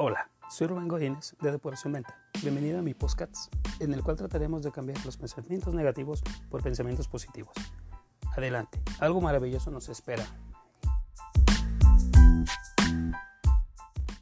Hola, soy Rubén Godínez de Depuración Mental. Bienvenido a mi podcast, en el cual trataremos de cambiar los pensamientos negativos por pensamientos positivos. Adelante, algo maravilloso nos espera.